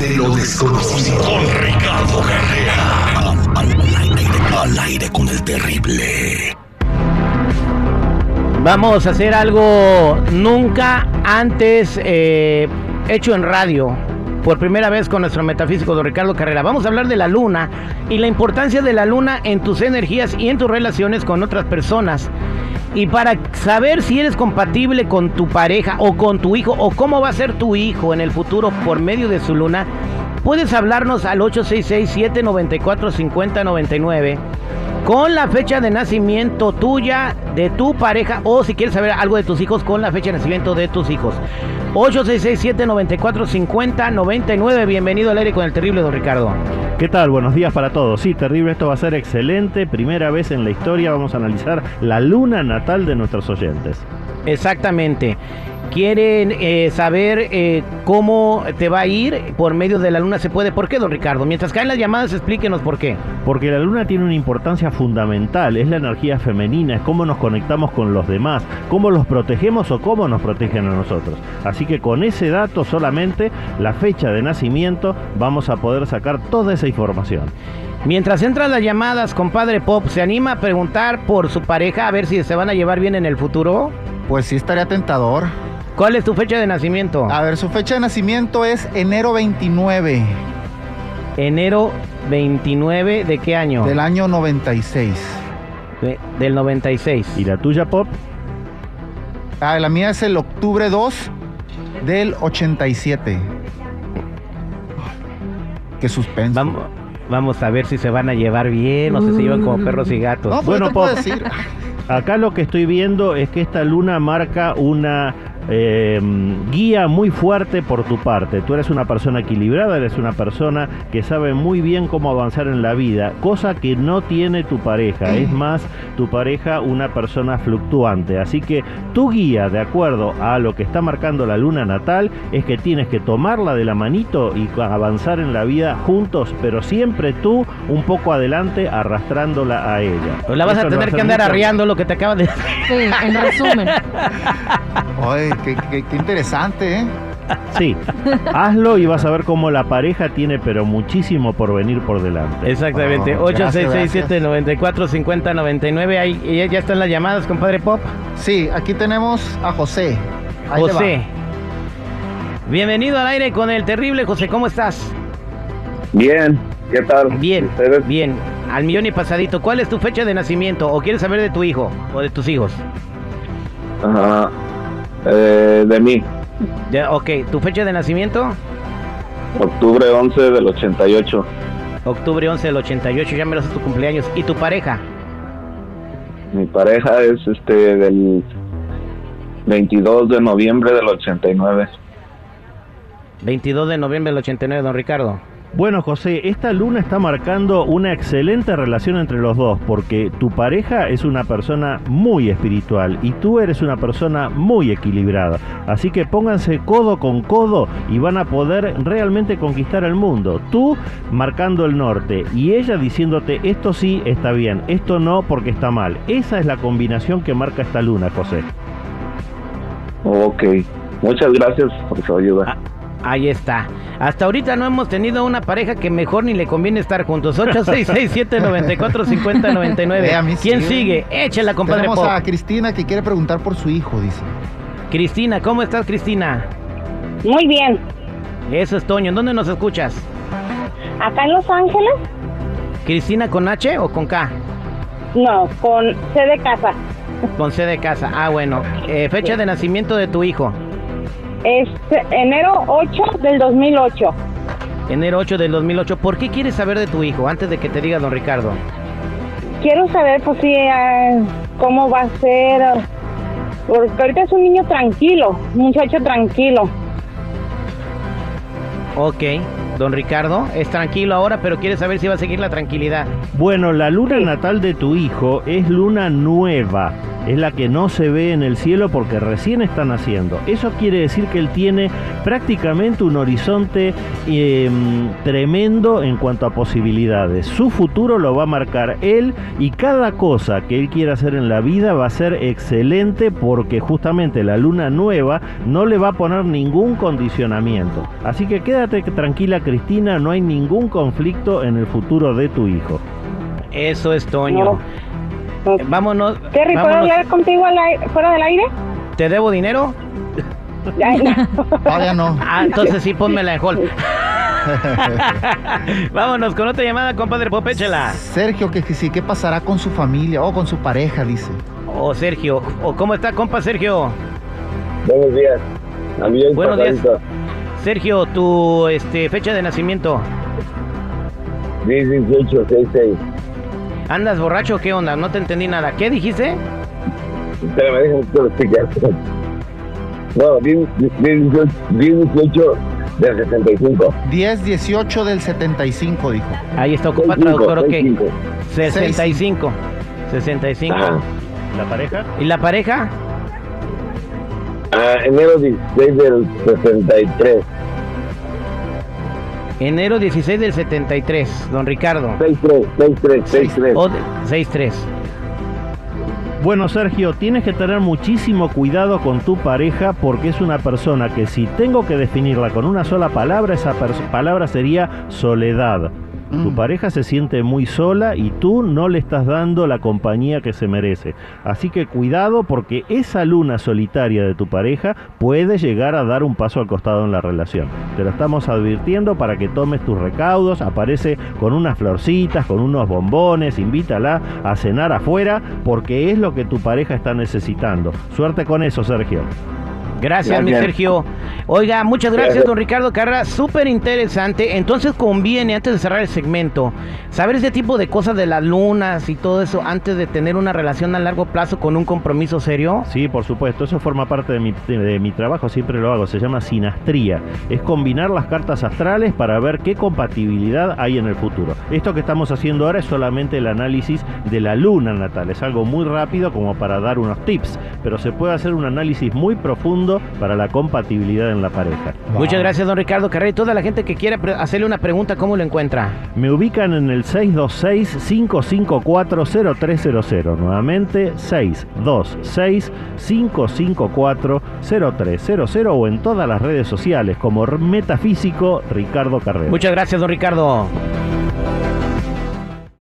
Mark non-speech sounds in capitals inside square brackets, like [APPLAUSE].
de lo desconocido. Con Ricardo Carrera. Al, aire, con el terrible. Vamos a hacer algo nunca antes eh, hecho en radio. Por primera vez con nuestro metafísico don Ricardo Carrera. Vamos a hablar de la luna y la importancia de la luna en tus energías y en tus relaciones con otras personas. Y para saber si eres compatible con tu pareja o con tu hijo o cómo va a ser tu hijo en el futuro por medio de su luna, puedes hablarnos al 866-794-5099 con la fecha de nacimiento tuya, de tu pareja o si quieres saber algo de tus hijos con la fecha de nacimiento de tus hijos. 866-794-5099. Bienvenido al aire con el terrible don Ricardo. ¿Qué tal? Buenos días para todos. Sí, terrible, esto va a ser excelente. Primera vez en la historia vamos a analizar la luna natal de nuestros oyentes. Exactamente quieren eh, saber eh, cómo te va a ir por medio de la luna, se puede. ¿Por qué, don Ricardo? Mientras caen las llamadas, explíquenos por qué. Porque la luna tiene una importancia fundamental, es la energía femenina, es cómo nos conectamos con los demás, cómo los protegemos o cómo nos protegen a nosotros. Así que con ese dato solamente, la fecha de nacimiento, vamos a poder sacar toda esa información. Mientras entran las llamadas, compadre Pop, ¿se anima a preguntar por su pareja a ver si se van a llevar bien en el futuro? Pues sí, estaría tentador. ¿Cuál es tu fecha de nacimiento? A ver, su fecha de nacimiento es enero 29. Enero 29 de qué año? Del año 96. del 96. ¿Y la tuya, Pop? Ah, la mía es el octubre 2 del 87. Qué suspenso. Vamos, vamos a ver si se van a llevar bien o si se llevan como perros y gatos. No, pues bueno, Pop, decir. acá lo que estoy viendo es que esta luna marca una eh, guía muy fuerte por tu parte. Tú eres una persona equilibrada, eres una persona que sabe muy bien cómo avanzar en la vida, cosa que no tiene tu pareja. Es más, tu pareja una persona fluctuante. Así que tu guía, de acuerdo a lo que está marcando la luna natal, es que tienes que tomarla de la manito y avanzar en la vida juntos, pero siempre tú un poco adelante arrastrándola a ella. Pues la vas a tener que andar arriando lo que te acaba de decir. Sí, en resumen. [LAUGHS] qué, interesante, ¿eh? Sí, hazlo y vas a ver cómo la pareja tiene pero muchísimo por venir por delante. Exactamente, oh, 8667-945099, ahí ya están las llamadas, compadre Pop. Sí, aquí tenemos a José. José. Bienvenido al aire con el terrible José, ¿cómo estás? Bien, ¿qué tal? Bien, bien, al millón y pasadito. ¿Cuál es tu fecha de nacimiento o quieres saber de tu hijo o de tus hijos? Ajá. Eh, de mí. Ya, ok, ¿tu fecha de nacimiento? Octubre 11 del 88. Octubre 11 del 88, ya me lo hace tu cumpleaños. ¿Y tu pareja? Mi pareja es este del 22 de noviembre del 89. 22 de noviembre del 89, don Ricardo. Bueno, José, esta luna está marcando una excelente relación entre los dos, porque tu pareja es una persona muy espiritual y tú eres una persona muy equilibrada. Así que pónganse codo con codo y van a poder realmente conquistar el mundo. Tú marcando el norte y ella diciéndote esto sí está bien, esto no porque está mal. Esa es la combinación que marca esta luna, José. Ok, muchas gracias por su ayuda. Ah, Ahí está. Hasta ahorita no hemos tenido una pareja que mejor ni le conviene estar juntos. [LAUGHS] 8667-945099. ¿Quién sigue? Échela, compadre Tenemos a Cristina que quiere preguntar por su hijo, dice. Cristina, ¿cómo estás, Cristina? Muy bien. Eso es Toño. ¿En dónde nos escuchas? Acá en Los Ángeles. ¿Cristina con H o con K? No, con C de casa. Con C de casa. Ah, bueno. Eh, fecha de nacimiento de tu hijo. Es enero 8 del 2008. Enero 8 del 2008. ¿Por qué quieres saber de tu hijo antes de que te diga don Ricardo? Quiero saber, pues sí, ah, cómo va a ser. Porque ahorita es un niño tranquilo, un muchacho tranquilo. Ok, don Ricardo, es tranquilo ahora, pero quiere saber si va a seguir la tranquilidad. Bueno, la luna natal de tu hijo es luna nueva es la que no se ve en el cielo porque recién está naciendo. Eso quiere decir que él tiene prácticamente un horizonte eh, tremendo en cuanto a posibilidades. Su futuro lo va a marcar él y cada cosa que él quiera hacer en la vida va a ser excelente porque justamente la luna nueva no le va a poner ningún condicionamiento. Así que quédate tranquila Cristina, no hay ningún conflicto en el futuro de tu hijo. Eso es Toño. No. No. Vámonos. Terry, ¿puedo vámonos. hablar contigo al aire- fuera del aire? ¿Te debo dinero? Ay, no. Todavía no. Ah, entonces sí, pónmela en hold. [LAUGHS] Vámonos con otra llamada, compadre Popéchela. Sergio, que, que sí, ¿qué pasará con su familia o con su pareja? Dice. O Sergio. O ¿Cómo está, compa Sergio? Buenos días. A mí el Buenos días. Sergio, tu este, fecha de nacimiento. 10, 18, 6, 6. ¿Andas borracho o qué onda? No te entendí nada. ¿Qué dijiste? Espérame, déjame que lo explique. No, 10, 18, 10, 18 del 65. 10, 18 del 75, dijo. Ahí está, ocupa 65, traductor, ok. 65. 65. 65. Ajá. ¿La pareja? ¿Y la pareja? Ah, enero 16 del 63. Enero 16 del 73, don Ricardo. 63, 63, 63. O de- 63. Bueno, Sergio, tienes que tener muchísimo cuidado con tu pareja porque es una persona que si tengo que definirla con una sola palabra, esa palabra sería soledad. Tu Mm. pareja se siente muy sola y tú no le estás dando la compañía que se merece. Así que cuidado porque esa luna solitaria de tu pareja puede llegar a dar un paso al costado en la relación. Te lo estamos advirtiendo para que tomes tus recaudos, aparece con unas florcitas, con unos bombones, invítala a cenar afuera porque es lo que tu pareja está necesitando. Suerte con eso, Sergio. Gracias, mi. Sergio. Oiga, muchas gracias, Gracias. don Ricardo Carra. Súper interesante. Entonces conviene, antes de cerrar el segmento, saber ese tipo de cosas de las lunas y todo eso antes de tener una relación a largo plazo con un compromiso serio. Sí, por supuesto, eso forma parte de mi, de, de mi trabajo, siempre lo hago, se llama sinastría. Es combinar las cartas astrales para ver qué compatibilidad hay en el futuro. Esto que estamos haciendo ahora es solamente el análisis de la luna natal, es algo muy rápido como para dar unos tips, pero se puede hacer un análisis muy profundo para la compatibilidad en la pareja. Muchas gracias, don Ricardo Carra. Y toda la gente que quiera hacerle una pregunta, ¿cómo lo encuentra? Me ubican en el 626-554-0300. Nuevamente, 626-554-0300 o en todas las redes sociales como Metafísico Ricardo Carrera. Muchas gracias, don Ricardo.